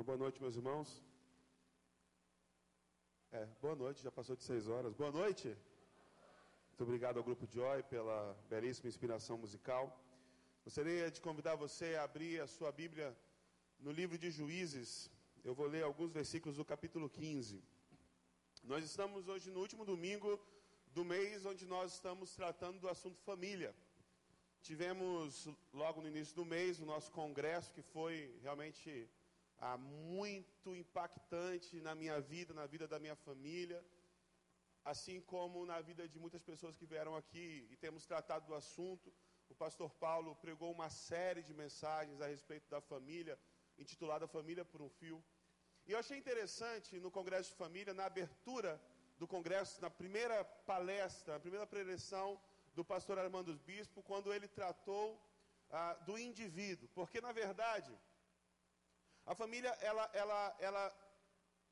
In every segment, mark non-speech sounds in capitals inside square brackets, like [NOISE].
Uma boa noite, meus irmãos. É, boa noite, já passou de seis horas. Boa noite. Muito obrigado ao Grupo Joy pela belíssima inspiração musical. Gostaria de convidar você a abrir a sua Bíblia no livro de Juízes. Eu vou ler alguns versículos do capítulo 15. Nós estamos hoje no último domingo do mês onde nós estamos tratando do assunto família. Tivemos logo no início do mês o nosso congresso que foi realmente ah, muito impactante na minha vida, na vida da minha família, assim como na vida de muitas pessoas que vieram aqui e temos tratado do assunto. O pastor Paulo pregou uma série de mensagens a respeito da família, intitulada Família por um Fio. E eu achei interessante no Congresso de Família, na abertura do Congresso, na primeira palestra, na primeira preleção, do pastor Armando Bispo quando ele tratou ah, do indivíduo, porque na verdade a família ela, ela, ela,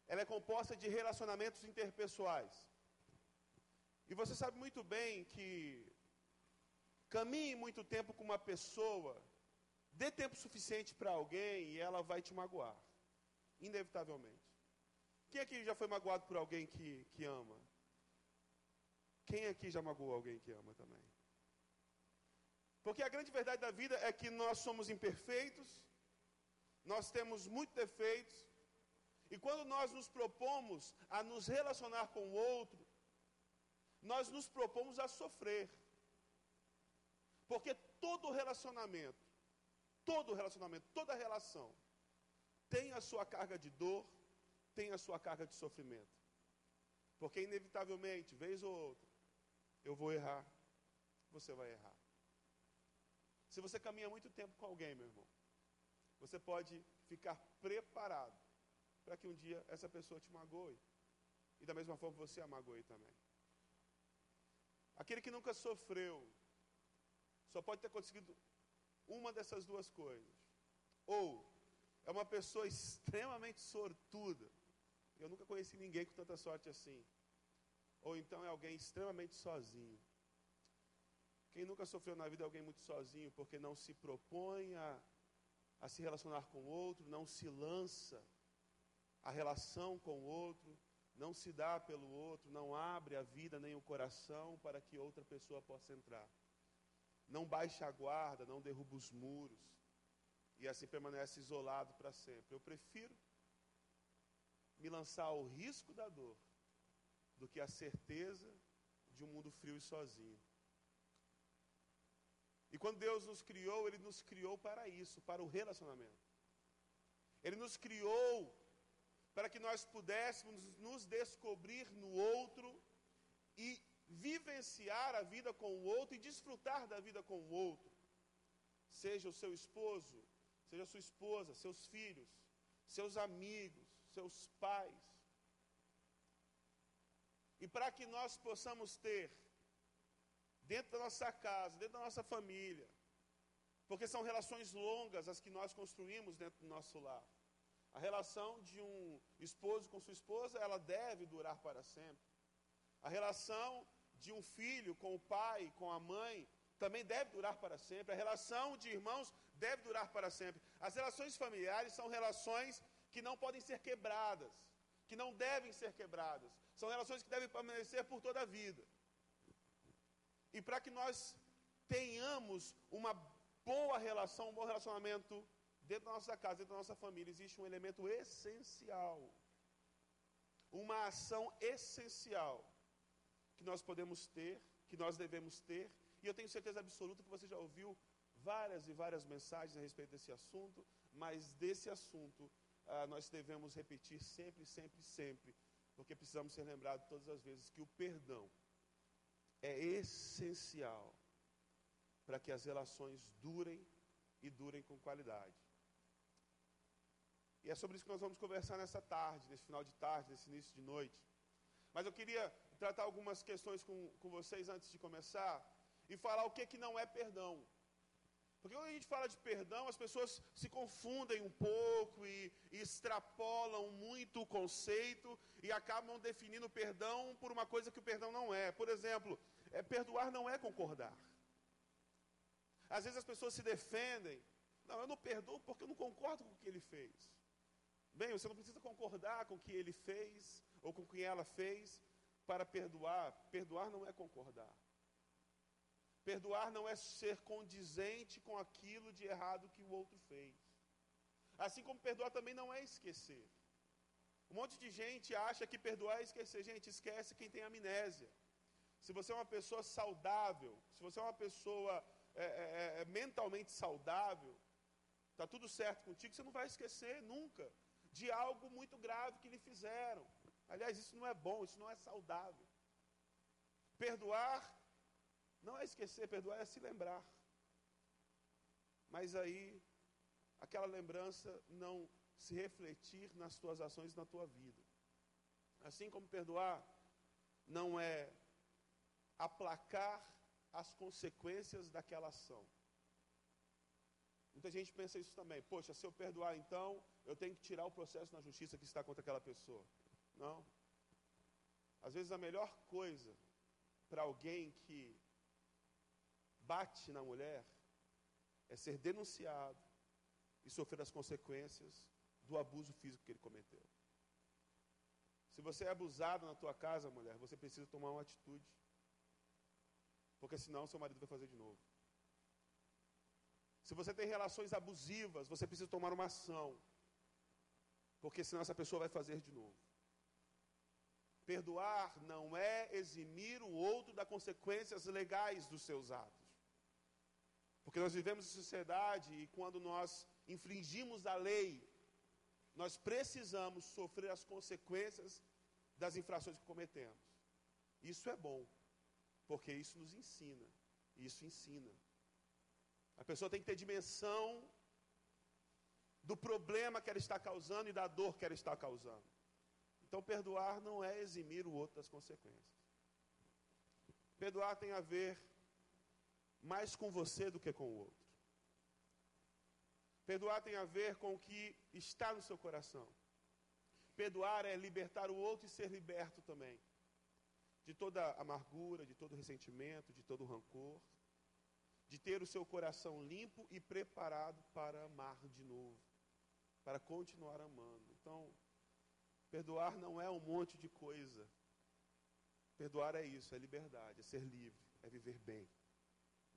ela é composta de relacionamentos interpessoais. E você sabe muito bem que caminhe muito tempo com uma pessoa, dê tempo suficiente para alguém e ela vai te magoar, inevitavelmente. Quem aqui já foi magoado por alguém que, que ama? Quem aqui já magoou alguém que ama também? Porque a grande verdade da vida é que nós somos imperfeitos, nós temos muitos defeitos, e quando nós nos propomos a nos relacionar com o outro, nós nos propomos a sofrer. Porque todo relacionamento, todo relacionamento, toda relação, tem a sua carga de dor, tem a sua carga de sofrimento. Porque inevitavelmente, vez ou outra, eu vou errar, você vai errar. Se você caminha muito tempo com alguém, meu irmão, você pode ficar preparado para que um dia essa pessoa te magoe. E da mesma forma você a magoe também. Aquele que nunca sofreu, só pode ter conseguido uma dessas duas coisas. Ou é uma pessoa extremamente sortuda. Eu nunca conheci ninguém com tanta sorte assim ou então é alguém extremamente sozinho. Quem nunca sofreu na vida é alguém muito sozinho, porque não se propõe a, a se relacionar com o outro, não se lança a relação com o outro, não se dá pelo outro, não abre a vida nem o coração para que outra pessoa possa entrar. Não baixa a guarda, não derruba os muros e assim permanece isolado para sempre. Eu prefiro me lançar ao risco da dor do que a certeza de um mundo frio e sozinho. E quando Deus nos criou, Ele nos criou para isso, para o relacionamento. Ele nos criou para que nós pudéssemos nos descobrir no outro e vivenciar a vida com o outro e desfrutar da vida com o outro. Seja o seu esposo, seja a sua esposa, seus filhos, seus amigos, seus pais. E para que nós possamos ter, dentro da nossa casa, dentro da nossa família, porque são relações longas as que nós construímos dentro do nosso lar. A relação de um esposo com sua esposa, ela deve durar para sempre. A relação de um filho com o pai, com a mãe, também deve durar para sempre. A relação de irmãos deve durar para sempre. As relações familiares são relações que não podem ser quebradas que não devem ser quebradas. São relações que devem permanecer por toda a vida. E para que nós tenhamos uma boa relação, um bom relacionamento dentro da nossa casa, dentro da nossa família, existe um elemento essencial. Uma ação essencial que nós podemos ter, que nós devemos ter, e eu tenho certeza absoluta que você já ouviu várias e várias mensagens a respeito desse assunto, mas desse assunto ah, nós devemos repetir sempre, sempre, sempre, porque precisamos ser lembrados todas as vezes que o perdão é essencial para que as relações durem e durem com qualidade. E é sobre isso que nós vamos conversar nessa tarde, nesse final de tarde, nesse início de noite. Mas eu queria tratar algumas questões com, com vocês antes de começar e falar o que, que não é perdão. Porque quando a gente fala de perdão, as pessoas se confundem um pouco e, e extrapolam muito o conceito e acabam definindo perdão por uma coisa que o perdão não é. Por exemplo, é, perdoar não é concordar. Às vezes as pessoas se defendem. Não, eu não perdoo porque eu não concordo com o que ele fez. Bem, você não precisa concordar com o que ele fez ou com o que ela fez para perdoar. Perdoar não é concordar. Perdoar não é ser condizente com aquilo de errado que o outro fez. Assim como perdoar também não é esquecer. Um monte de gente acha que perdoar é esquecer. Gente, esquece quem tem amnésia. Se você é uma pessoa saudável, se você é uma pessoa é, é, é, é mentalmente saudável, está tudo certo contigo, você não vai esquecer nunca de algo muito grave que lhe fizeram. Aliás, isso não é bom, isso não é saudável. Perdoar não é esquecer, perdoar é se lembrar. Mas aí, aquela lembrança não se refletir nas tuas ações na tua vida. Assim como perdoar não é aplacar as consequências daquela ação. Muita gente pensa isso também. Poxa, se eu perdoar então, eu tenho que tirar o processo na justiça que está contra aquela pessoa. Não. Às vezes a melhor coisa para alguém que bate na mulher é ser denunciado e sofrer as consequências do abuso físico que ele cometeu. Se você é abusado na tua casa, mulher, você precisa tomar uma atitude. Porque senão seu marido vai fazer de novo. Se você tem relações abusivas, você precisa tomar uma ação. Porque senão essa pessoa vai fazer de novo. Perdoar não é eximir o outro das consequências legais dos seus atos. Porque nós vivemos em sociedade e quando nós infringimos a lei, nós precisamos sofrer as consequências das infrações que cometemos. Isso é bom, porque isso nos ensina. Isso ensina. A pessoa tem que ter dimensão do problema que ela está causando e da dor que ela está causando. Então, perdoar não é eximir o outro das consequências. Perdoar tem a ver mais com você do que com o outro. Perdoar tem a ver com o que está no seu coração. Perdoar é libertar o outro e ser liberto também. De toda amargura, de todo ressentimento, de todo rancor. De ter o seu coração limpo e preparado para amar de novo. Para continuar amando. Então, perdoar não é um monte de coisa. Perdoar é isso, é liberdade, é ser livre, é viver bem.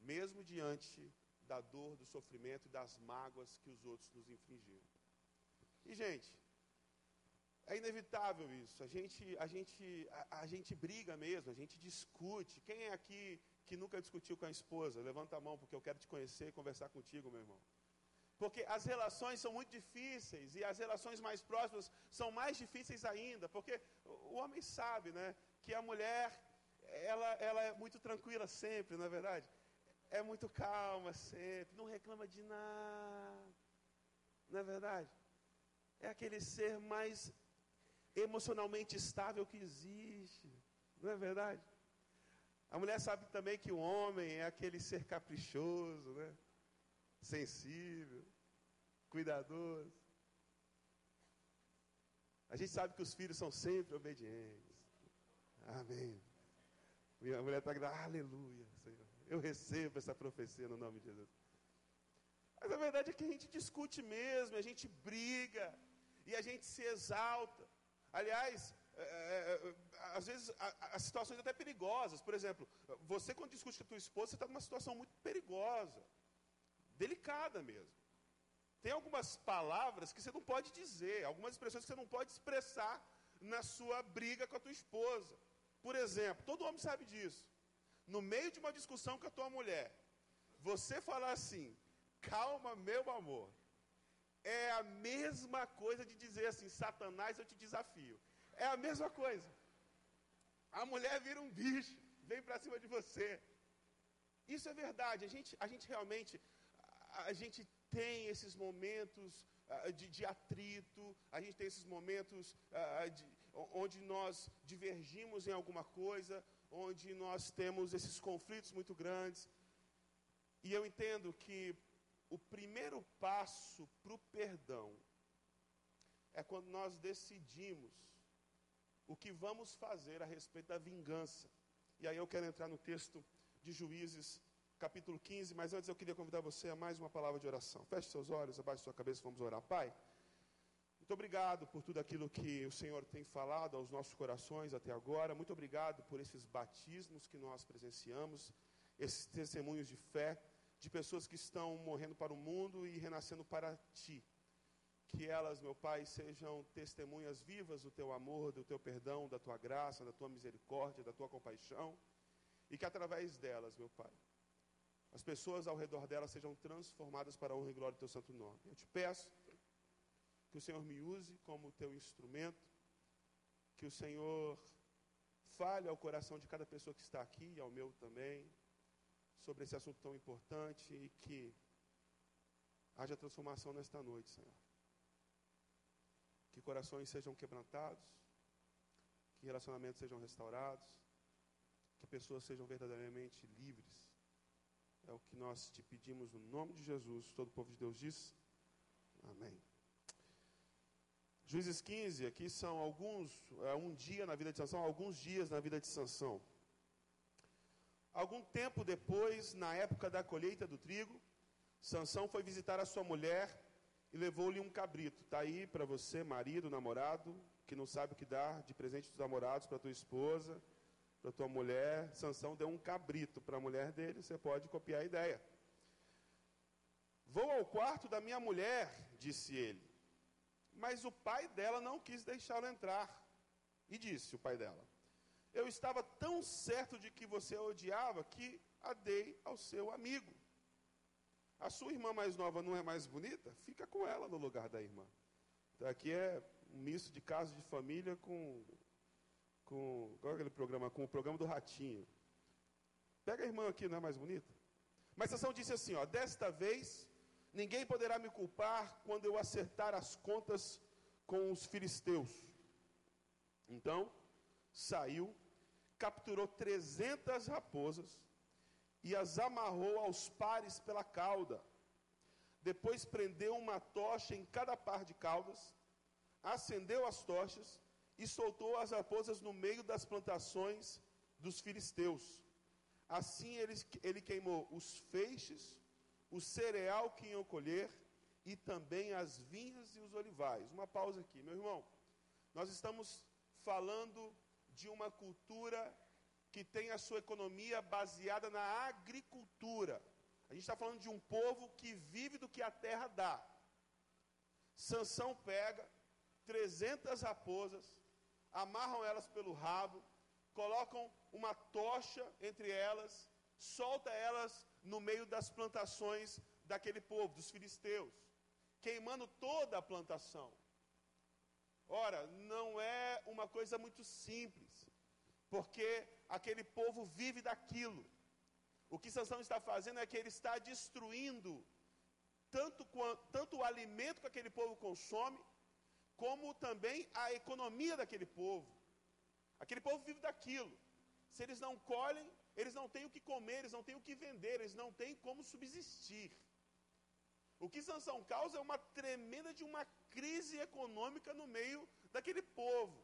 Mesmo diante da dor, do sofrimento e das mágoas que os outros nos infringiram. E, gente, é inevitável isso. A gente, a gente, a, a, gente briga mesmo, a gente discute. Quem é aqui que nunca discutiu com a esposa? Levanta a mão, porque eu quero te conhecer e conversar contigo, meu irmão. Porque as relações são muito difíceis e as relações mais próximas são mais difíceis ainda, porque o homem sabe, né, que a mulher ela, ela é muito tranquila sempre, não é verdade? É muito calma sempre, não reclama de nada. Não é verdade? É aquele ser mais emocionalmente estável que existe. Não é verdade? A mulher sabe também que o homem é aquele ser caprichoso, né? sensível, cuidadoso. A gente sabe que os filhos são sempre obedientes. Amém. Minha mulher está gritando, aleluia, Senhor. Eu recebo essa profecia no nome de Jesus. Mas a verdade é que a gente discute mesmo, a gente briga e a gente se exalta. Aliás, é, é, é às vezes as situações até perigosas. Por exemplo, você quando discute com a tua esposa, você está numa situação muito perigosa, delicada mesmo. Tem algumas palavras que você não pode dizer, algumas expressões que você não pode expressar na sua briga com a tua esposa. Por exemplo, todo homem sabe disso no meio de uma discussão com a tua mulher, você falar assim, calma, meu amor, é a mesma coisa de dizer assim, Satanás, eu te desafio. É a mesma coisa. A mulher vira um bicho, vem para cima de você. Isso é verdade. A gente, a gente realmente, a, gente tem esses momentos uh, de, de, atrito, a gente tem esses momentos uh, de, onde nós divergimos em alguma coisa, onde nós temos esses conflitos muito grandes. E eu entendo que o primeiro passo para o perdão é quando nós decidimos o que vamos fazer a respeito da vingança. E aí eu quero entrar no texto de Juízes, capítulo 15, mas antes eu queria convidar você a mais uma palavra de oração. Feche seus olhos, abaixe sua cabeça, vamos orar. Pai, muito obrigado por tudo aquilo que o Senhor tem falado aos nossos corações até agora. Muito obrigado por esses batismos que nós presenciamos, esses testemunhos de fé de pessoas que estão morrendo para o mundo e renascendo para ti. Que elas, meu Pai, sejam testemunhas vivas do teu amor, do teu perdão, da tua graça, da tua misericórdia, da tua compaixão. E que através delas, meu Pai, as pessoas ao redor delas sejam transformadas para a honra e glória do teu santo nome. Eu te peço que o Senhor me use como teu instrumento, que o Senhor fale ao coração de cada pessoa que está aqui e ao meu também, sobre esse assunto tão importante e que haja transformação nesta noite, Senhor. Que corações sejam quebrantados, que relacionamentos sejam restaurados, que pessoas sejam verdadeiramente livres. É o que nós te pedimos no nome de Jesus. Todo o povo de Deus diz: Amém. Juízes 15, aqui são alguns, é um dia na vida de Sansão, alguns dias na vida de Sansão. Algum tempo depois, na época da colheita do trigo, Sansão foi visitar a sua mulher e levou-lhe um cabrito. Está aí para você, marido, namorado, que não sabe o que dar de presente dos namorados para tua esposa, para tua mulher. Sansão deu um cabrito para a mulher dele, você pode copiar a ideia. Vou ao quarto da minha mulher, disse ele. Mas o pai dela não quis deixá-lo entrar. E disse o pai dela: eu estava tão certo de que você a odiava que a dei ao seu amigo. A sua irmã mais nova não é mais bonita? Fica com ela no lugar da irmã. Então, aqui é um misto de caso de família com. com qual é aquele programa? Com o programa do Ratinho. Pega a irmã aqui, não é mais bonita? Mas Sansão disse assim: ó, desta vez ninguém poderá me culpar quando eu acertar as contas com os filisteus. Então, saiu capturou 300 raposas e as amarrou aos pares pela cauda. Depois prendeu uma tocha em cada par de caudas, acendeu as tochas e soltou as raposas no meio das plantações dos filisteus. Assim ele, ele queimou os feixes, o cereal que iam colher e também as vinhas e os olivais. Uma pausa aqui, meu irmão. Nós estamos falando de uma cultura que tem a sua economia baseada na agricultura. A gente está falando de um povo que vive do que a terra dá. Sansão pega 300 raposas, amarram elas pelo rabo, colocam uma tocha entre elas, solta elas no meio das plantações daquele povo, dos filisteus, queimando toda a plantação. Ora, não é uma coisa muito simples, porque aquele povo vive daquilo. O que Sansão está fazendo é que ele está destruindo tanto, tanto o alimento que aquele povo consome, como também a economia daquele povo. Aquele povo vive daquilo. Se eles não colhem, eles não têm o que comer, eles não têm o que vender, eles não têm como subsistir. O que Sansão causa é uma tremenda de uma crise econômica no meio daquele povo.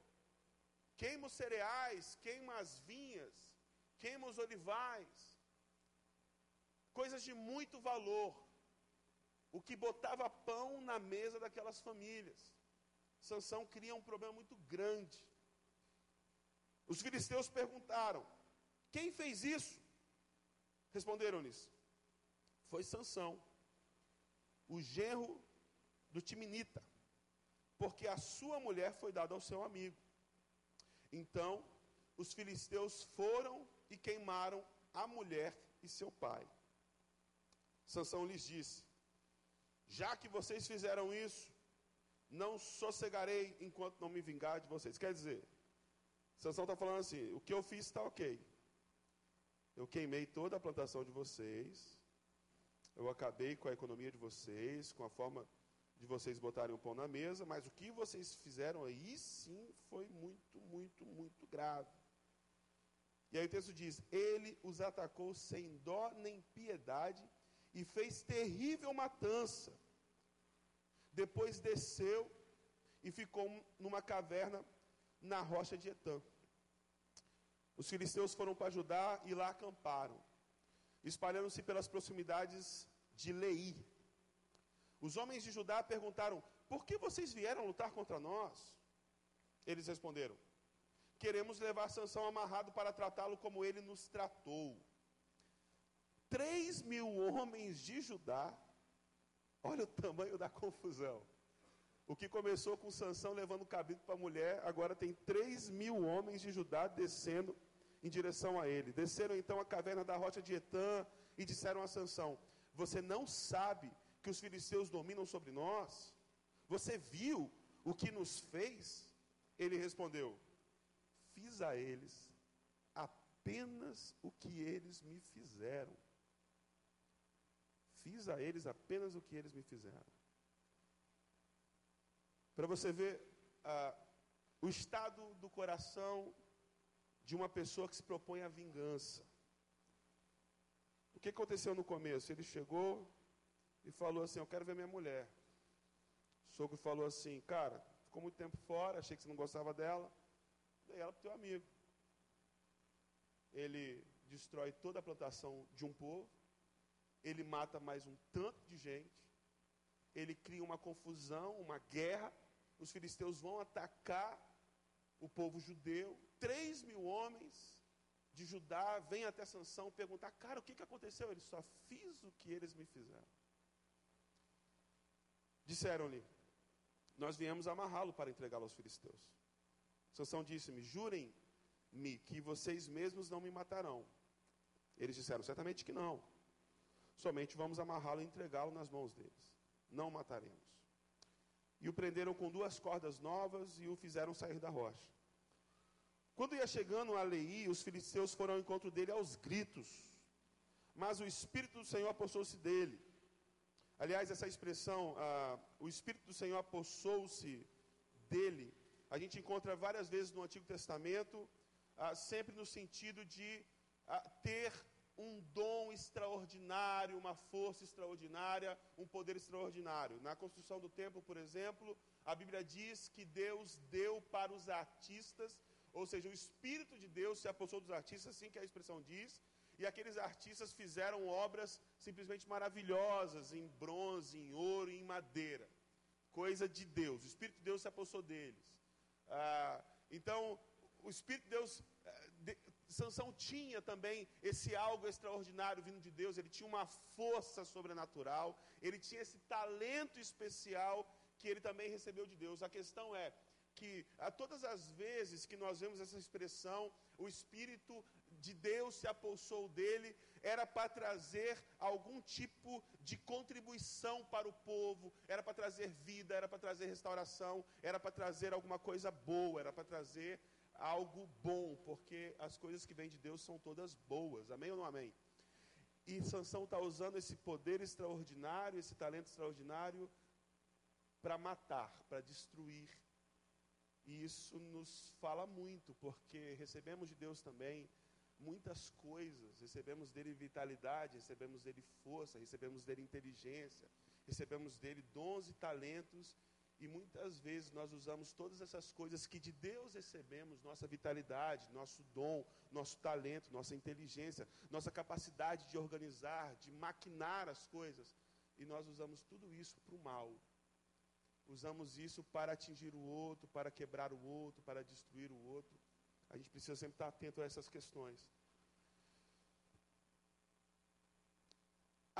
Queima os cereais, queima as vinhas, queima os olivais. Coisas de muito valor. O que botava pão na mesa daquelas famílias. Sansão cria um problema muito grande. Os filisteus perguntaram: Quem fez isso? Responderam-lhes: Foi Sansão o genro do Timinita, porque a sua mulher foi dada ao seu amigo. Então, os filisteus foram e queimaram a mulher e seu pai. Sansão lhes disse: Já que vocês fizeram isso, não sossegarei enquanto não me vingar de vocês. Quer dizer, Sansão está falando assim: o que eu fiz está ok. Eu queimei toda a plantação de vocês, eu acabei com a economia de vocês, com a forma de vocês botarem o pão na mesa, mas o que vocês fizeram aí sim foi muito, muito, muito grave. E aí o texto diz: Ele os atacou sem dó nem piedade e fez terrível matança. Depois desceu e ficou numa caverna na rocha de Etã. Os filisteus foram para Judá e lá acamparam espalhando-se pelas proximidades de Lei. Os homens de Judá perguntaram: Por que vocês vieram lutar contra nós? Eles responderam: Queremos levar Sansão amarrado para tratá-lo como ele nos tratou. Três mil homens de Judá, olha o tamanho da confusão. O que começou com Sansão levando o cabrito para a mulher, agora tem três mil homens de Judá descendo em direção a ele. Desceram então a caverna da rocha de Etã e disseram a Sansão: Você não sabe que os filisteus dominam sobre nós? Você viu o que nos fez? Ele respondeu: Fiz a eles apenas o que eles me fizeram. Fiz a eles apenas o que eles me fizeram. Para você ver ah, o estado do coração de uma pessoa que se propõe à vingança. O que aconteceu no começo? Ele chegou e falou assim: Eu quero ver minha mulher. O sogro falou assim: Cara, ficou muito tempo fora, achei que você não gostava dela. Dei ela para teu amigo. Ele destrói toda a plantação de um povo. Ele mata mais um tanto de gente. Ele cria uma confusão, uma guerra. Os filisteus vão atacar o povo judeu. Três mil homens de Judá vêm até Sansão perguntar: Cara, o que, que aconteceu? Ele só fiz o que eles me fizeram. Disseram-lhe: Nós viemos amarrá-lo para entregá-lo aos filisteus. Sansão disse-me: Jurem-me que vocês mesmos não me matarão. Eles disseram: Certamente que não. Somente vamos amarrá-lo e entregá-lo nas mãos deles. Não mataremos. E o prenderam com duas cordas novas e o fizeram sair da rocha. Quando ia chegando a Leí, os filisteus foram ao encontro dele aos gritos. Mas o Espírito do Senhor apossou-se dele. Aliás, essa expressão, ah, o Espírito do Senhor apossou-se dele, a gente encontra várias vezes no Antigo Testamento, ah, sempre no sentido de ah, ter um dom extraordinário, uma força extraordinária, um poder extraordinário. Na construção do templo, por exemplo, a Bíblia diz que Deus deu para os artistas, ou seja, o Espírito de Deus se apossou dos artistas, assim que a expressão diz, e aqueles artistas fizeram obras simplesmente maravilhosas, em bronze, em ouro, em madeira. Coisa de Deus. O Espírito de Deus se apossou deles. Ah, então, o Espírito de Deus. Sansão tinha também esse algo extraordinário vindo de Deus, ele tinha uma força sobrenatural, ele tinha esse talento especial que ele também recebeu de Deus. A questão é que a todas as vezes que nós vemos essa expressão, o Espírito de Deus se apossou dele, era para trazer algum tipo de contribuição para o povo, era para trazer vida, era para trazer restauração, era para trazer alguma coisa boa, era para trazer algo bom, porque as coisas que vêm de Deus são todas boas, amém ou não amém? E Sansão está usando esse poder extraordinário, esse talento extraordinário, para matar, para destruir. E isso nos fala muito, porque recebemos de Deus também muitas coisas. Recebemos dele vitalidade, recebemos dele força, recebemos dele inteligência, recebemos dele dons e talentos. E muitas vezes nós usamos todas essas coisas que de Deus recebemos, nossa vitalidade, nosso dom, nosso talento, nossa inteligência, nossa capacidade de organizar, de maquinar as coisas, e nós usamos tudo isso para o mal. Usamos isso para atingir o outro, para quebrar o outro, para destruir o outro. A gente precisa sempre estar atento a essas questões.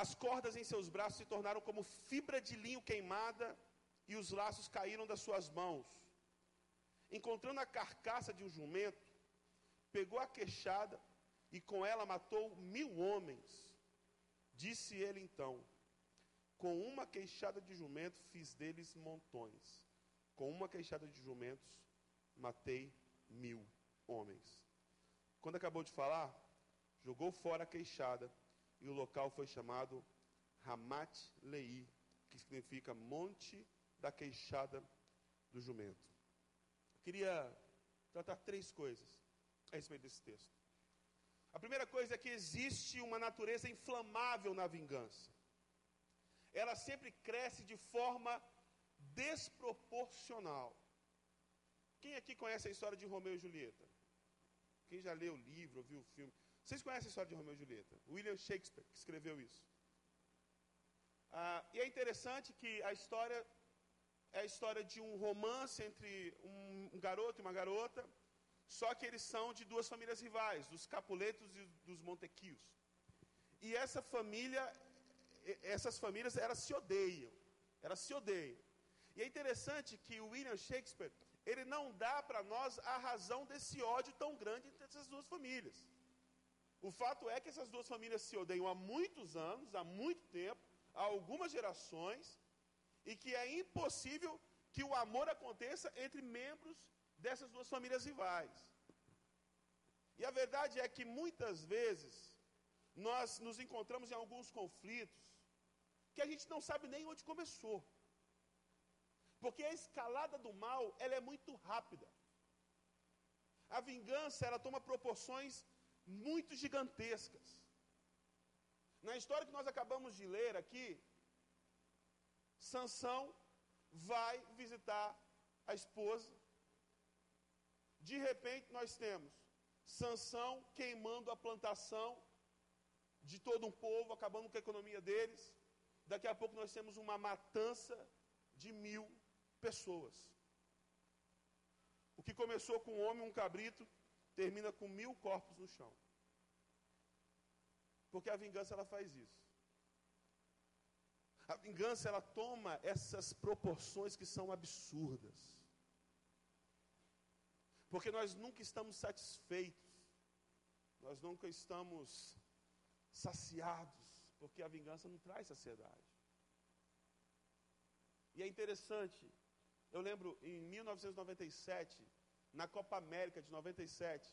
As cordas em seus braços se tornaram como fibra de linho queimada e os laços caíram das suas mãos. Encontrando a carcaça de um jumento, pegou a queixada e com ela matou mil homens. Disse ele então: Com uma queixada de jumento fiz deles montões. Com uma queixada de jumentos matei mil homens. Quando acabou de falar, jogou fora a queixada e o local foi chamado Ramat Lei, que significa Monte da Queixada do Jumento. Queria tratar três coisas a respeito desse texto. A primeira coisa é que existe uma natureza inflamável na vingança. Ela sempre cresce de forma desproporcional. Quem aqui conhece a história de Romeu e Julieta? Quem já leu o livro, viu o filme? Vocês conhecem a história de Romeu e Julieta? William Shakespeare, que escreveu isso. Ah, e é interessante que a história é a história de um romance entre um, garoto e uma garota, só que eles são de duas famílias rivais, dos Capuletos e dos Montequios. E essa família, essas famílias, elas se odeiam. Elas se odeiam. E é interessante que o William Shakespeare, ele não dá para nós a razão desse ódio tão grande entre essas duas famílias. O fato é que essas duas famílias se odeiam há muitos anos, há muito tempo, há algumas gerações, e que é impossível que o amor aconteça entre membros dessas duas famílias rivais. E a verdade é que muitas vezes nós nos encontramos em alguns conflitos que a gente não sabe nem onde começou. Porque a escalada do mal, ela é muito rápida. A vingança, ela toma proporções muito gigantescas. Na história que nós acabamos de ler aqui, Sansão vai visitar a esposa. De repente nós temos Sansão queimando a plantação de todo um povo, acabando com a economia deles. Daqui a pouco nós temos uma matança de mil pessoas. O que começou com um homem, um cabrito, termina com mil corpos no chão. Porque a vingança ela faz isso. A vingança ela toma essas proporções que são absurdas. Porque nós nunca estamos satisfeitos. Nós nunca estamos saciados, porque a vingança não traz saciedade. E é interessante, eu lembro em 1997, na Copa América de 97,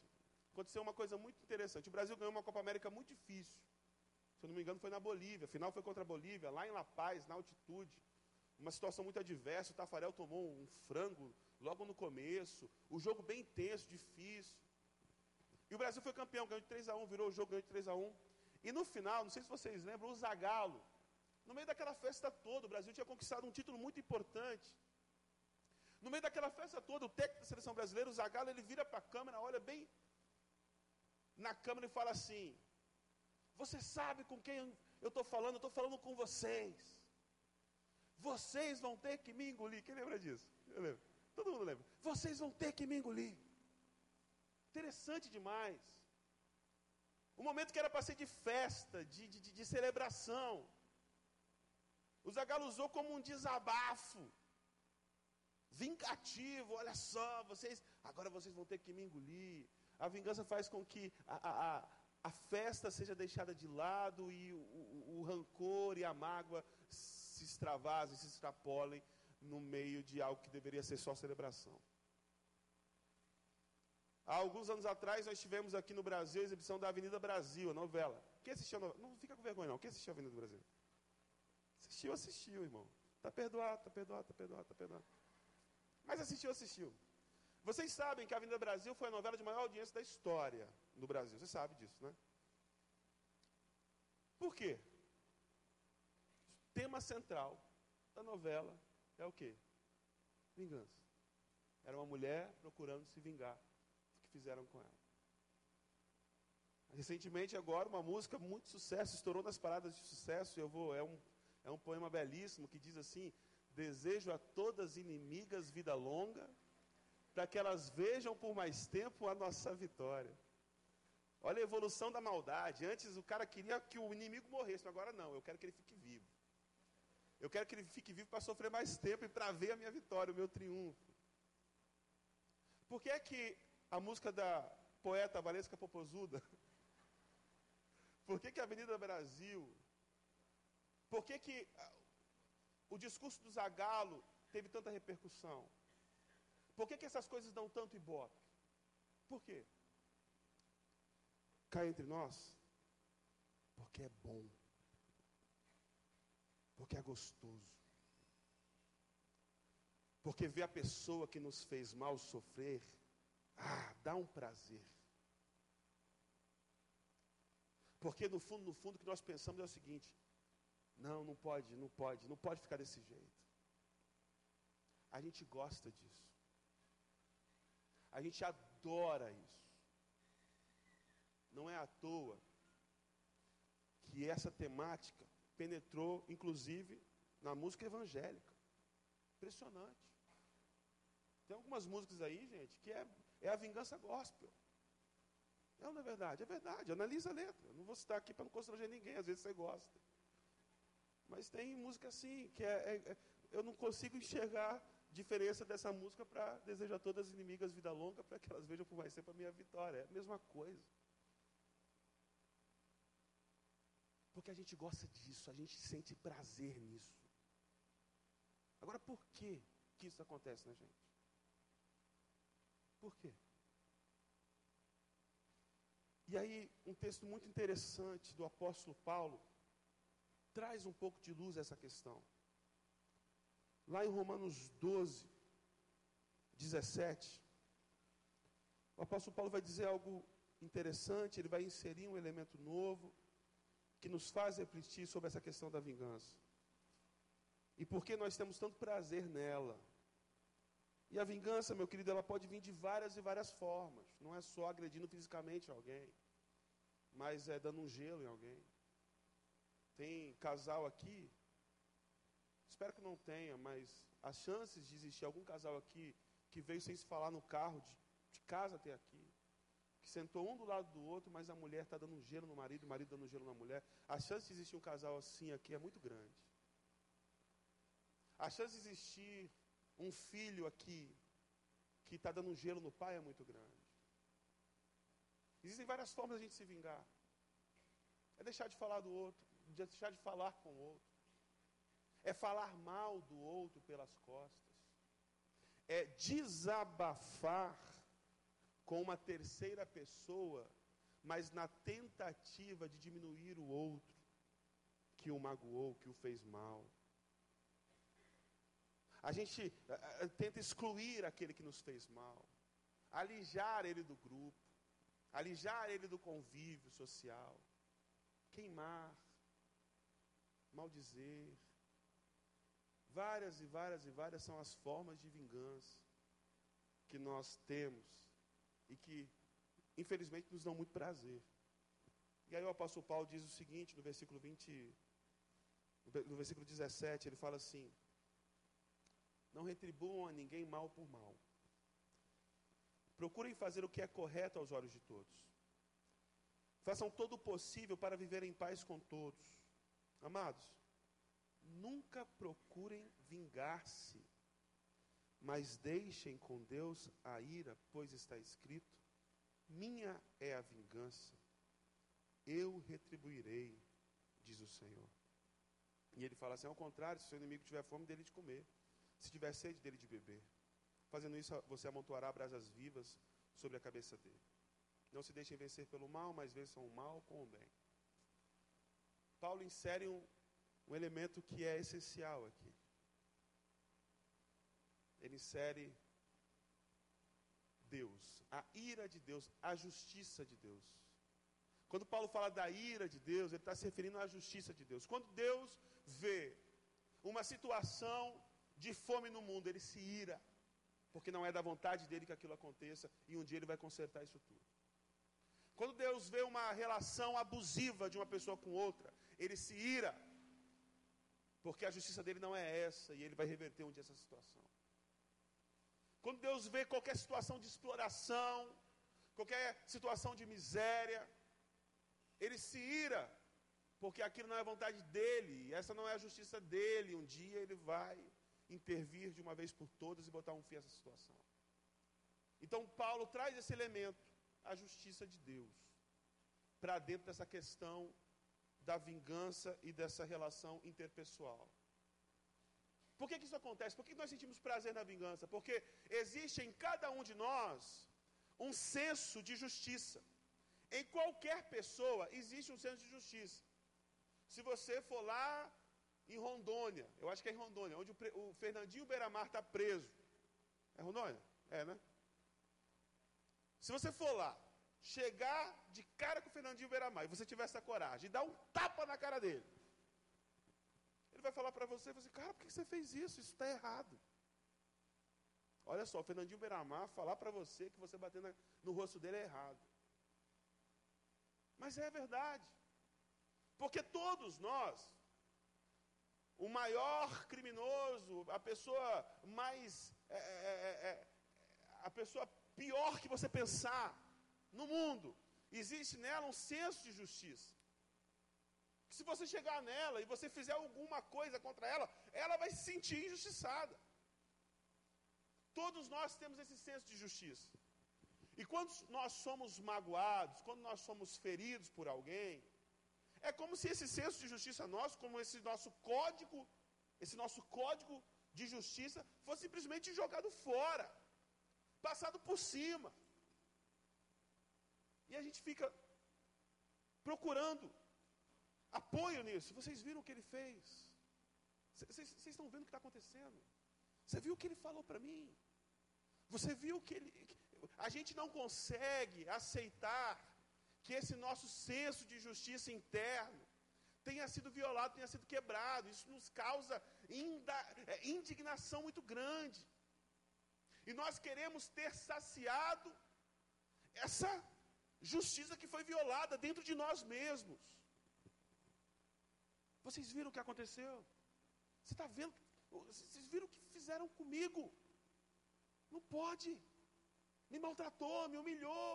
aconteceu uma coisa muito interessante. O Brasil ganhou uma Copa América muito difícil. Se eu não me engano, foi na Bolívia. Final foi contra a Bolívia, lá em La Paz, na altitude. Uma situação muito adversa. O Tafarel tomou um frango logo no começo. O jogo bem intenso, difícil. E o Brasil foi campeão, ganhou de 3 a 1 virou o jogo, ganhou de 3 a 1 E no final, não sei se vocês lembram, o Zagallo, no meio daquela festa toda, o Brasil tinha conquistado um título muito importante. No meio daquela festa toda, o técnico da seleção brasileira, o Zagallo, ele vira para a câmera, olha bem na câmera e fala assim: Você sabe com quem eu estou falando? Eu estou falando com vocês. Vocês vão ter que me engolir. Quem lembra disso? Eu lembro. Todo mundo lembra. Vocês vão ter que me engolir. Interessante demais. Um momento que era para ser de festa, de, de, de celebração. O Zagallo usou como um desabafo. Vingativo, olha só, vocês, agora vocês vão ter que me engolir. A vingança faz com que a, a, a festa seja deixada de lado e o, o, o rancor e a mágoa se extravasem, se extrapolem no meio de algo que deveria ser só celebração. Há alguns anos atrás, nós tivemos aqui no Brasil a exibição da Avenida Brasil, a novela. Quem assistiu a novela? Não fica com vergonha, não. Quem assistiu a Avenida Brasil? Assistiu, assistiu, irmão. Está perdoado, está perdoado, está perdoado, está perdoado. Mas assistiu, assistiu. Vocês sabem que a Avenida Brasil foi a novela de maior audiência da história no Brasil. Você sabe disso, né? Por quê? O tema central da novela é o quê? Vingança. Era uma mulher procurando se vingar do que fizeram com ela. Recentemente, agora, uma música muito sucesso, estourou nas paradas de sucesso. Eu vou, é um, é um poema belíssimo que diz assim: Desejo a todas inimigas vida longa, para que elas vejam por mais tempo a nossa vitória. Olha a evolução da maldade. Antes o cara queria que o inimigo morresse, agora não, eu quero que ele fique vivo. Eu quero que ele fique vivo para sofrer mais tempo e para ver a minha vitória, o meu triunfo. Por que é que a música da poeta Valesca Popozuda, [LAUGHS] por que, que a Avenida Brasil, por que, que o discurso do Zagalo teve tanta repercussão? Por que, que essas coisas dão tanto ibope? Por quê? Cá entre nós, porque é bom porque é gostoso. Porque ver a pessoa que nos fez mal sofrer, ah, dá um prazer. Porque no fundo, no fundo, o que nós pensamos é o seguinte: não, não pode, não pode, não pode ficar desse jeito. A gente gosta disso. A gente adora isso. Não é à toa que essa temática penetrou, inclusive, na música evangélica. Impressionante. Tem algumas músicas aí, gente, que é, é a vingança gospel. Não, não é verdade? É verdade. Analisa a letra. Eu não vou citar aqui para não constranger ninguém, às vezes você gosta. Mas tem música assim, que é, é, é eu não consigo enxergar diferença dessa música para desejar todas as inimigas vida longa, para que elas vejam por mais tempo a minha vitória. É a mesma coisa. Porque a gente gosta disso, a gente sente prazer nisso. Agora, por que, que isso acontece na gente? Por quê? E aí, um texto muito interessante do apóstolo Paulo traz um pouco de luz a essa questão. Lá em Romanos 12, 17, o apóstolo Paulo vai dizer algo interessante, ele vai inserir um elemento novo que nos faz refletir sobre essa questão da vingança. E por que nós temos tanto prazer nela? E a vingança, meu querido, ela pode vir de várias e várias formas. Não é só agredindo fisicamente alguém, mas é dando um gelo em alguém. Tem casal aqui, espero que não tenha, mas as chances de existir algum casal aqui que veio sem se falar no carro, de, de casa até aqui, que sentou um do lado do outro, mas a mulher está dando um gelo no marido, o marido dando um gelo na mulher. A chance de existir um casal assim aqui é muito grande. A chance de existir um filho aqui que está dando um gelo no pai é muito grande. Existem várias formas de a gente se vingar. É deixar de falar do outro, deixar de falar com o outro. É falar mal do outro pelas costas. É desabafar com uma terceira pessoa, mas na tentativa de diminuir o outro que o magoou, que o fez mal. A gente uh, tenta excluir aquele que nos fez mal, alijar ele do grupo, alijar ele do convívio social, queimar, maldizer. Várias e várias e várias são as formas de vingança que nós temos e que, infelizmente, nos dão muito prazer. E aí o apóstolo Paulo diz o seguinte no versículo 20, no versículo 17, ele fala assim: não retribuam a ninguém mal por mal. Procurem fazer o que é correto aos olhos de todos. Façam todo o possível para viver em paz com todos. Amados, nunca procurem vingar-se, mas deixem com Deus a ira, pois está escrito: Minha é a vingança, eu retribuirei, diz o Senhor. E ele fala assim: ao contrário, se o seu inimigo tiver fome, dele de comer se tiver sede dele de beber. Fazendo isso, você amontoará brasas vivas sobre a cabeça dele. Não se deixem vencer pelo mal, mas vençam o mal com o bem. Paulo insere um, um elemento que é essencial aqui. Ele insere Deus, a ira de Deus, a justiça de Deus. Quando Paulo fala da ira de Deus, ele está se referindo à justiça de Deus. Quando Deus vê uma situação de fome no mundo, ele se ira, porque não é da vontade dele que aquilo aconteça, e um dia ele vai consertar isso tudo. Quando Deus vê uma relação abusiva de uma pessoa com outra, ele se ira, porque a justiça dele não é essa, e ele vai reverter um dia essa situação. Quando Deus vê qualquer situação de exploração, qualquer situação de miséria, ele se ira, porque aquilo não é vontade dele, essa não é a justiça dele. Um dia ele vai intervir de uma vez por todas e botar um fim a essa situação. Então, Paulo traz esse elemento, a justiça de Deus, para dentro dessa questão da vingança e dessa relação interpessoal. Por que, que isso acontece? Por que nós sentimos prazer na vingança? Porque existe em cada um de nós um senso de justiça. Em qualquer pessoa existe um senso de justiça. Se você for lá em Rondônia, eu acho que é em Rondônia, onde o, o Fernandinho Beiramar está preso. É Rondônia? É, né? Se você for lá, chegar de cara com o Fernandinho Beiramar, e você tiver essa coragem, e dar um tapa na cara dele, ele vai falar para você, você, cara, por que você fez isso? Isso está errado. Olha só, o Fernandinho Beiramar falar para você que você bater no rosto dele é errado. Mas é verdade. Porque todos nós o maior criminoso, a pessoa mais. É, é, é, a pessoa pior que você pensar no mundo. Existe nela um senso de justiça. Se você chegar nela e você fizer alguma coisa contra ela, ela vai se sentir injustiçada. Todos nós temos esse senso de justiça. E quando nós somos magoados, quando nós somos feridos por alguém, é como se esse senso de justiça nosso, como esse nosso código, esse nosso código de justiça, fosse simplesmente jogado fora, passado por cima. E a gente fica procurando apoio nisso. Vocês viram o que ele fez? Vocês estão vendo o que está acontecendo? Você viu o que ele falou para mim? Você viu que ele. A gente não consegue aceitar que esse nosso senso de justiça interno tenha sido violado, tenha sido quebrado. Isso nos causa é, indignação muito grande. E nós queremos ter saciado essa justiça que foi violada dentro de nós mesmos. Vocês viram o que aconteceu? Você está vendo? Vocês viram o que fizeram comigo? Não pode. Me maltratou, me humilhou.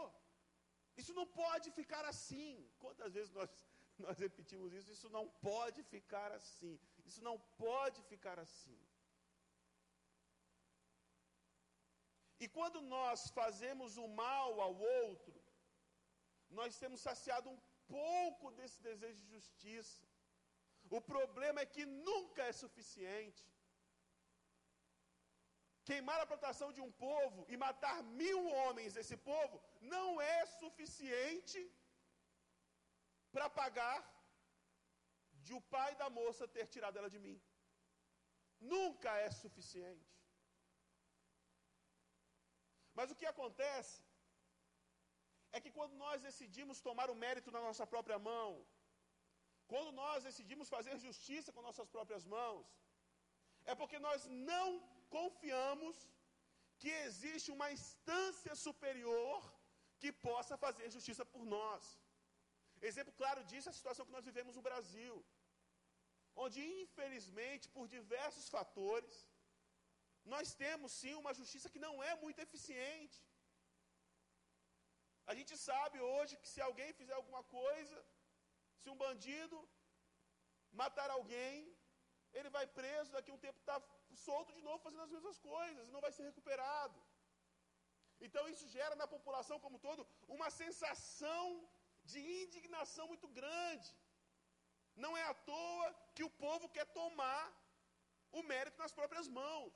Isso não pode ficar assim. Quantas vezes nós, [LAUGHS] nós repetimos isso? Isso não pode ficar assim. Isso não pode ficar assim. E quando nós fazemos o mal ao outro, nós temos saciado um pouco desse desejo de justiça. O problema é que nunca é suficiente. Queimar a plantação de um povo e matar mil homens desse povo não é suficiente para pagar de o pai da moça ter tirado ela de mim. Nunca é suficiente. Mas o que acontece é que quando nós decidimos tomar o mérito na nossa própria mão, quando nós decidimos fazer justiça com nossas próprias mãos, é porque nós não confiamos que existe uma instância superior que possa fazer justiça por nós. Exemplo claro disso é a situação que nós vivemos no Brasil, onde, infelizmente, por diversos fatores, nós temos sim uma justiça que não é muito eficiente. A gente sabe hoje que se alguém fizer alguma coisa, se um bandido matar alguém, ele vai preso, daqui a um tempo está solto de novo fazendo as mesmas coisas, não vai ser recuperado. Então isso gera na população como um todo uma sensação de indignação muito grande. Não é à toa que o povo quer tomar o mérito nas próprias mãos.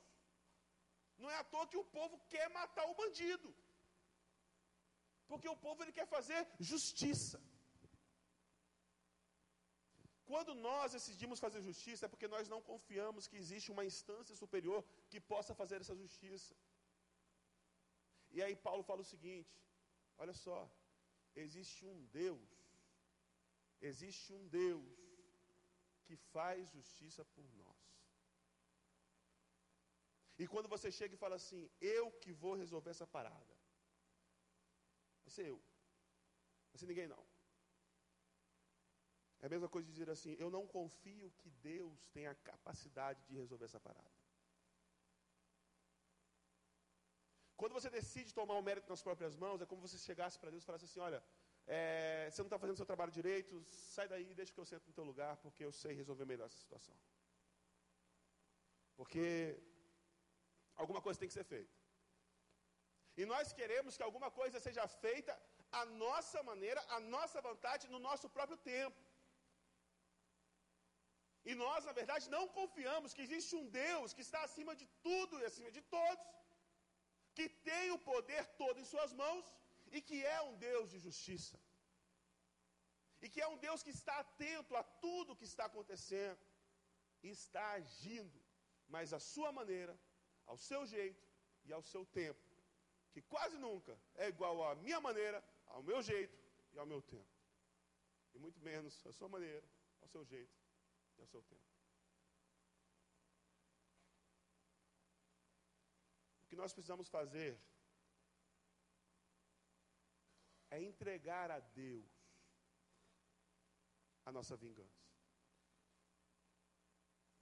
Não é à toa que o povo quer matar o bandido. Porque o povo ele quer fazer justiça. Quando nós decidimos fazer justiça, é porque nós não confiamos que existe uma instância superior que possa fazer essa justiça. E aí Paulo fala o seguinte: olha só, existe um Deus, existe um Deus que faz justiça por nós. E quando você chega e fala assim, eu que vou resolver essa parada, vai ser eu, vai ser ninguém não. É a mesma coisa de dizer assim: eu não confio que Deus tenha a capacidade de resolver essa parada. Quando você decide tomar o mérito nas próprias mãos, é como se você chegasse para Deus e falasse assim: olha, é, você não está fazendo seu trabalho direito, sai daí, deixa que eu sento no teu lugar, porque eu sei resolver melhor essa situação. Porque alguma coisa tem que ser feita. E nós queremos que alguma coisa seja feita à nossa maneira, à nossa vontade, no nosso próprio tempo. E nós, na verdade, não confiamos que existe um Deus que está acima de tudo e acima de todos, que tem o poder todo em Suas mãos e que é um Deus de justiça. E que é um Deus que está atento a tudo que está acontecendo e está agindo, mas à sua maneira, ao seu jeito e ao seu tempo, que quase nunca é igual à minha maneira, ao meu jeito e ao meu tempo. E muito menos à sua maneira, ao seu jeito e ao seu tempo. O que nós precisamos fazer é entregar a Deus a nossa vingança.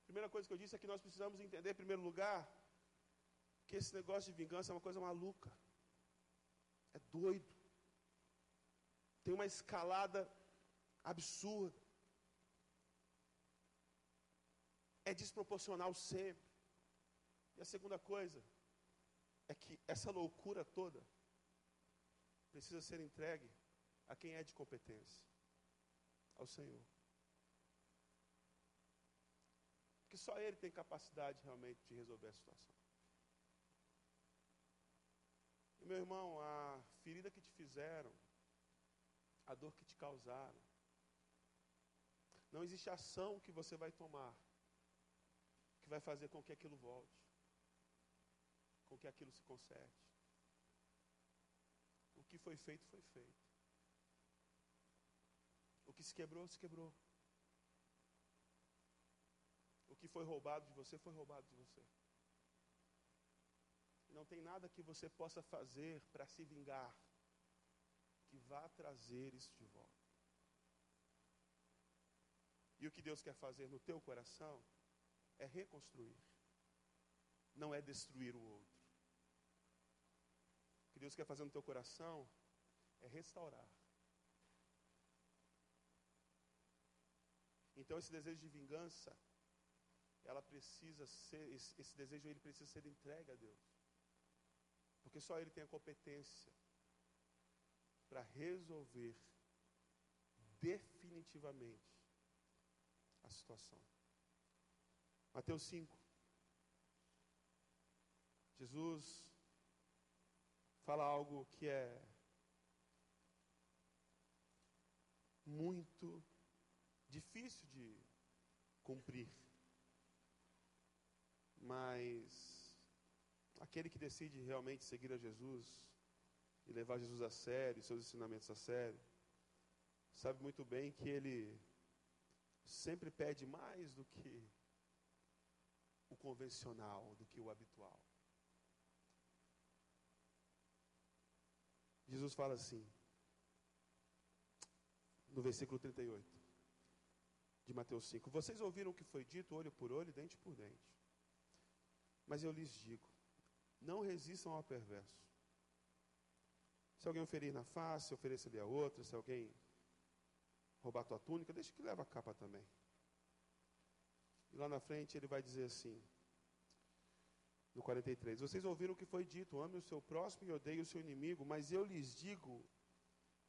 primeira coisa que eu disse é que nós precisamos entender, em primeiro lugar, que esse negócio de vingança é uma coisa maluca. É doido. Tem uma escalada absurda. É desproporcional sempre. E a segunda coisa é que essa loucura toda precisa ser entregue a quem é de competência ao Senhor. Porque só Ele tem capacidade realmente de resolver a situação. E meu irmão, a ferida que te fizeram, a dor que te causaram, não existe ação que você vai tomar que vai fazer com que aquilo volte, com que aquilo se conserte. O que foi feito, foi feito. O que se quebrou, se quebrou. O que foi roubado de você, foi roubado de você. Não tem nada que você possa fazer para se vingar que vá trazer isso de volta. E o que Deus quer fazer no teu coração é reconstruir, não é destruir o outro. O que Deus quer fazer no teu coração é restaurar. Então esse desejo de vingança, ela precisa ser, esse, esse desejo ele precisa ser entregue a Deus. Porque só Ele tem a competência para resolver definitivamente a situação. Mateus 5. Jesus fala algo que é muito difícil de cumprir. Mas aquele que decide realmente seguir a Jesus e levar Jesus a sério, seus ensinamentos a sério, sabe muito bem que ele sempre pede mais do que o convencional, do que o habitual. Jesus fala assim, no versículo 38 de Mateus 5: Vocês ouviram o que foi dito, olho por olho, dente por dente. Mas eu lhes digo: não resistam ao perverso. Se alguém oferir na face, ofereça-lhe a outra. Se alguém roubar tua túnica, deixa que leva a capa também. E lá na frente ele vai dizer assim, no 43: Vocês ouviram o que foi dito: ame o seu próximo e odeie o seu inimigo. Mas eu lhes digo: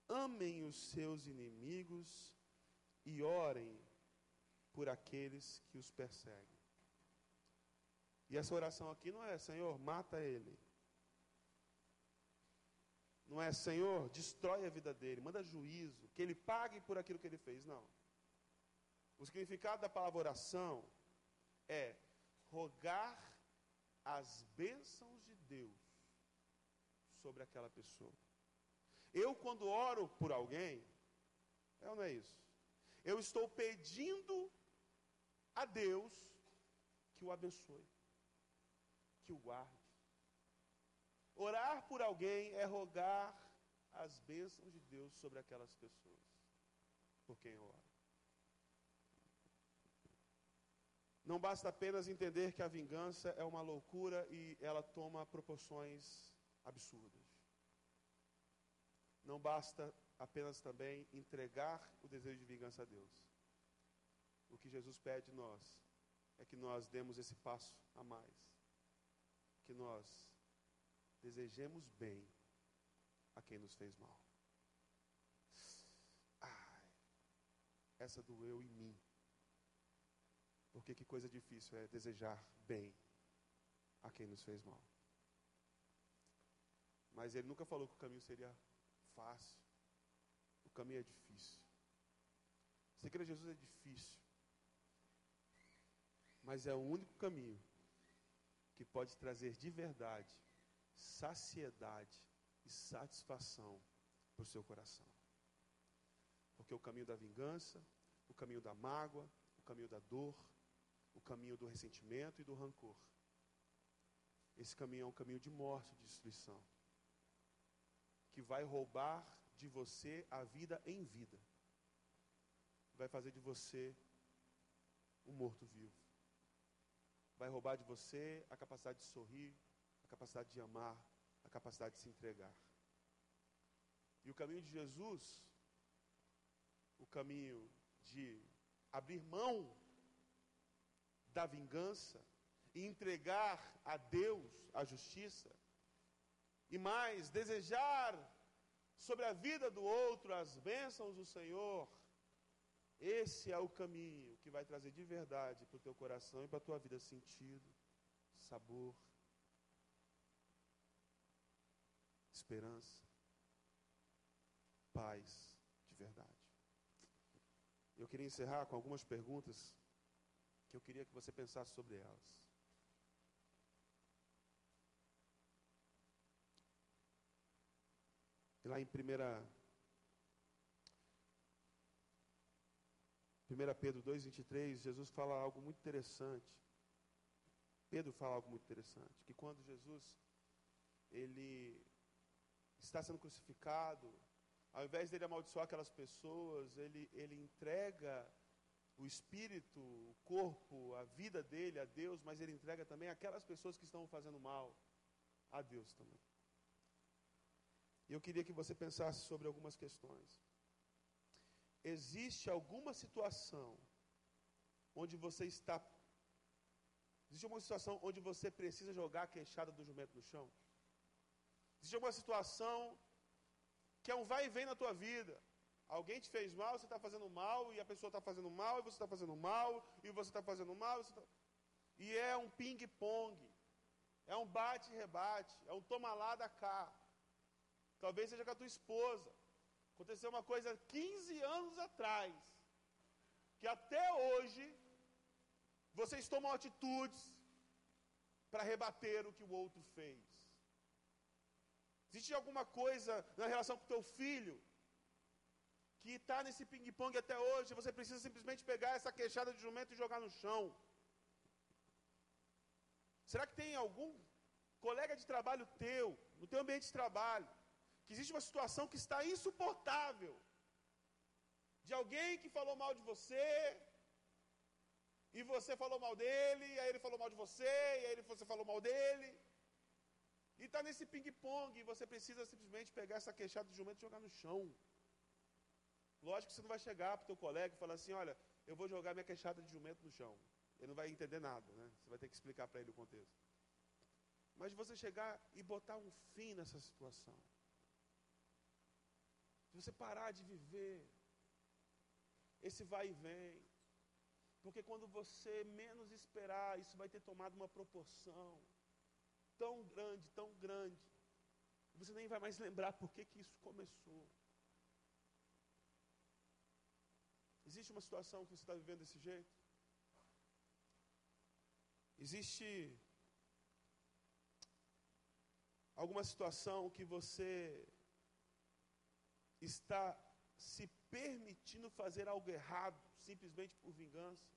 amem os seus inimigos e orem por aqueles que os perseguem. E essa oração aqui não é, Senhor, mata ele. Não é, Senhor, destrói a vida dele, manda juízo, que ele pague por aquilo que ele fez. Não. O significado da palavra oração é rogar as bênçãos de Deus sobre aquela pessoa. Eu, quando oro por alguém, é ou não é isso? Eu estou pedindo a Deus que o abençoe que o guarde. Orar por alguém é rogar as bênçãos de Deus sobre aquelas pessoas por quem ora. Não basta apenas entender que a vingança é uma loucura e ela toma proporções absurdas. Não basta apenas também entregar o desejo de vingança a Deus. O que Jesus pede de nós é que nós demos esse passo a mais que nós desejemos bem a quem nos fez mal. Ai, essa doeu em mim. Porque que coisa difícil é desejar bem a quem nos fez mal. Mas ele nunca falou que o caminho seria fácil. O caminho é difícil. Seguir a Jesus é difícil. Mas é o único caminho que pode trazer de verdade saciedade e satisfação para o seu coração. Porque o caminho da vingança, o caminho da mágoa, o caminho da dor, o caminho do ressentimento e do rancor. Esse caminho é um caminho de morte, de destruição, que vai roubar de você a vida em vida, vai fazer de você um morto-vivo. vai roubar de você a capacidade de sorrir, a capacidade de amar, a capacidade de se entregar. E o caminho de Jesus, o caminho de abrir mão da vingança e entregar a Deus a justiça, e mais, desejar sobre a vida do outro as bênçãos do Senhor, esse é o caminho que vai trazer de verdade para o teu coração e para a tua vida sentido, sabor, esperança, paz de verdade. Eu queria encerrar com algumas perguntas que eu queria que você pensasse sobre elas. E lá em 1 1 Pedro 2,23, Jesus fala algo muito interessante. Pedro fala algo muito interessante, que quando Jesus ele está sendo crucificado, ao invés dele amaldiçoar aquelas pessoas, ele, ele entrega o espírito, o corpo, a vida dele a Deus, mas ele entrega também aquelas pessoas que estão fazendo mal a Deus também. E eu queria que você pensasse sobre algumas questões existe alguma situação onde você está. Existe alguma situação onde você precisa jogar a queixada do jumento no chão? Existe alguma situação que é um vai e vem na tua vida. Alguém te fez mal, você está fazendo mal, e a pessoa está fazendo mal, e você está fazendo mal, e você está fazendo mal. E, tá... e é um ping-pong. É um bate-rebate. É um toma lá da cá. Talvez seja com a tua esposa. Aconteceu uma coisa 15 anos atrás, que até hoje vocês tomam atitudes para rebater o que o outro fez. Existe alguma coisa na relação com o teu filho que está nesse ping-pong até hoje, você precisa simplesmente pegar essa queixada de jumento e jogar no chão. Será que tem algum colega de trabalho teu, no teu ambiente de trabalho, que existe uma situação que está insuportável, de alguém que falou mal de você, e você falou mal dele, e aí ele falou mal de você, e aí você falou mal dele, e está nesse ping-pong, e você precisa simplesmente pegar essa queixada de jumento e jogar no chão. Lógico que você não vai chegar para o teu colega e falar assim, olha, eu vou jogar minha queixada de jumento no chão. Ele não vai entender nada, né? Você vai ter que explicar para ele o contexto. Mas você chegar e botar um fim nessa situação de você parar de viver esse vai e vem. Porque quando você menos esperar, isso vai ter tomado uma proporção tão grande, tão grande, você nem vai mais lembrar por que, que isso começou. Existe uma situação que você está vivendo desse jeito? Existe alguma situação que você está se permitindo fazer algo errado simplesmente por vingança.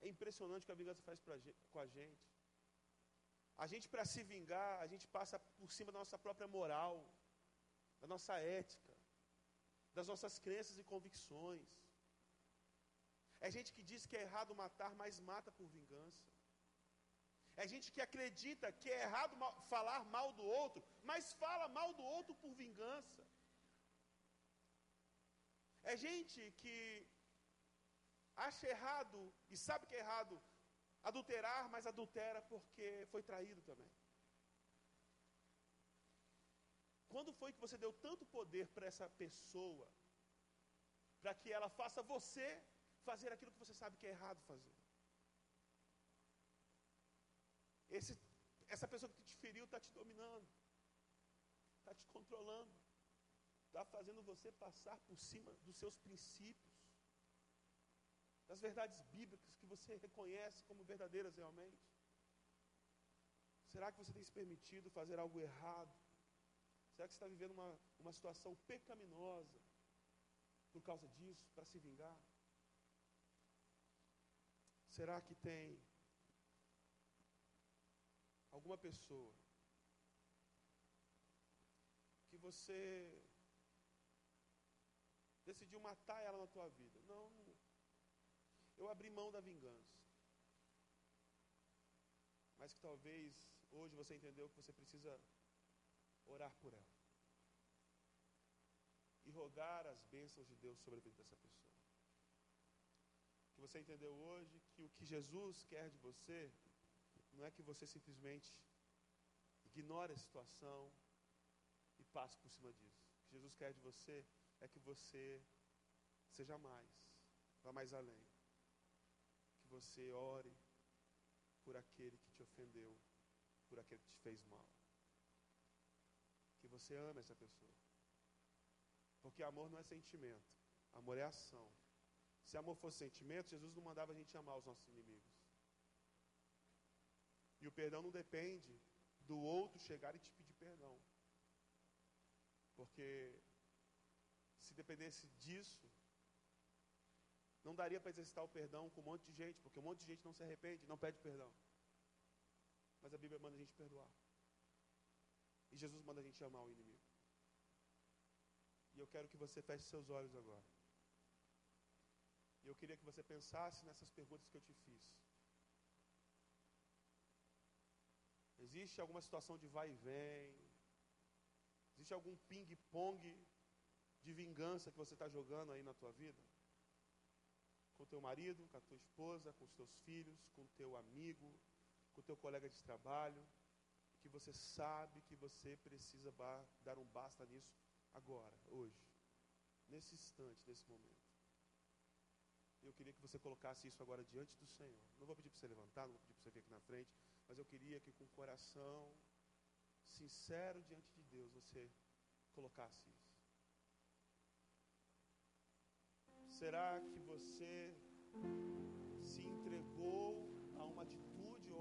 É impressionante o que a vingança faz com a gente. A gente, para se vingar, a gente passa por cima da nossa própria moral, da nossa ética, das nossas crenças e convicções. É gente que diz que é errado matar, mas mata por vingança. É gente que acredita que é errado falar mal do outro, mas fala mal do outro por vingança. É gente que acha errado e sabe que é errado adulterar, mas adultera porque foi traído também. Quando foi que você deu tanto poder para essa pessoa, para que ela faça você fazer aquilo que você sabe que é errado fazer? Esse, essa pessoa que te feriu está te dominando, está te controlando está fazendo você passar por cima dos seus princípios, das verdades bíblicas que você reconhece como verdadeiras realmente? Será que você tem se permitido fazer algo errado? Será que você está vivendo uma, uma situação pecaminosa por causa disso, para se vingar? Será que tem alguma pessoa que você decidiu matar ela na tua vida. Não, eu abri mão da vingança. mas que talvez hoje você entendeu que você precisa orar por ela e rogar as bênçãos de Deus sobre a vida dessa pessoa. Que você entendeu hoje que o que Jesus quer de você não é que você simplesmente ignore a situação e passe por cima disso. O que Jesus quer de você é que você seja mais, vá mais além. Que você ore por aquele que te ofendeu, por aquele que te fez mal. Você ame essa pessoa. Porque amor não é sentimento, amor é ação. Se amor fosse sentimento, Jesus não mandava a gente amar os nossos inimigos. E o perdão não depende do outro chegar e te pedir perdão. Porque se dependesse disso, não daria para exercitar o perdão com um monte de gente, porque um monte de gente não se arrepende, não pede perdão. Mas a Bíblia manda a gente perdoar. E Jesus manda a gente amar o inimigo. E eu quero que você feche seus olhos agora. E eu queria que você pensasse nessas perguntas que eu te fiz. Existe alguma situação de vai e vem? Existe algum ping-pong de vingança que você está jogando aí na tua vida? Com teu marido, com a tua esposa, com os teus filhos, com o teu amigo, com o teu colega de trabalho, que você sabe que você precisa dar um basta nisso agora, hoje, nesse instante, nesse momento. Eu queria que você colocasse isso agora diante do Senhor. Não vou pedir para você levantar, não vou pedir para você vir aqui na frente, mas eu queria que com o coração sincero diante de Deus você colocasse isso. Será que você se entregou a uma atitude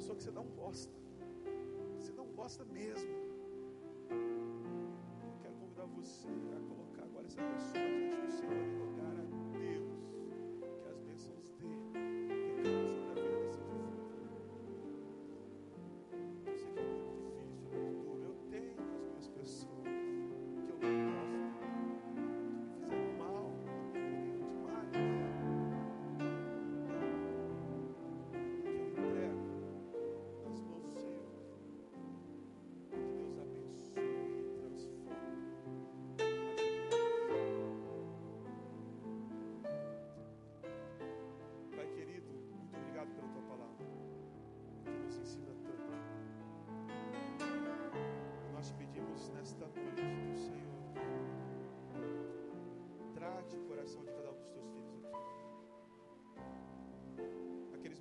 pessoa que você não gosta, você não gosta mesmo. Eu quero convidar você a colocar agora essa pessoa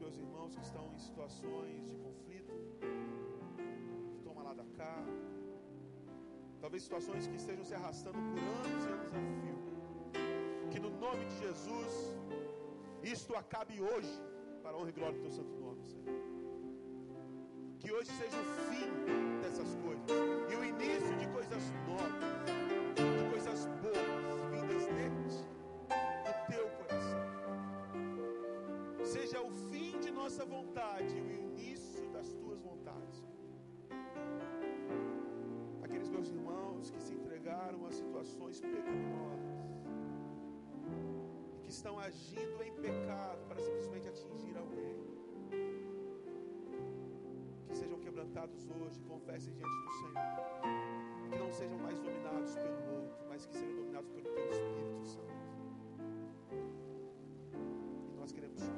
meus irmãos que estão em situações de conflito, que toma lá da cá, talvez situações que estejam se arrastando por anos e anos a fio. Que no nome de Jesus, isto acabe hoje, para a honra e glória do teu santo nome, Senhor. Que hoje seja o fim dessas coisas e o início de coisas novas, vontade e o início das tuas vontades. Aqueles meus irmãos que se entregaram a situações pecaminosas e que estão agindo em pecado para simplesmente atingir alguém. Que sejam quebrantados hoje, confessem diante do Senhor. Que não sejam mais dominados pelo outro, mas que sejam dominados pelo Teu Espírito Santo. E nós queremos te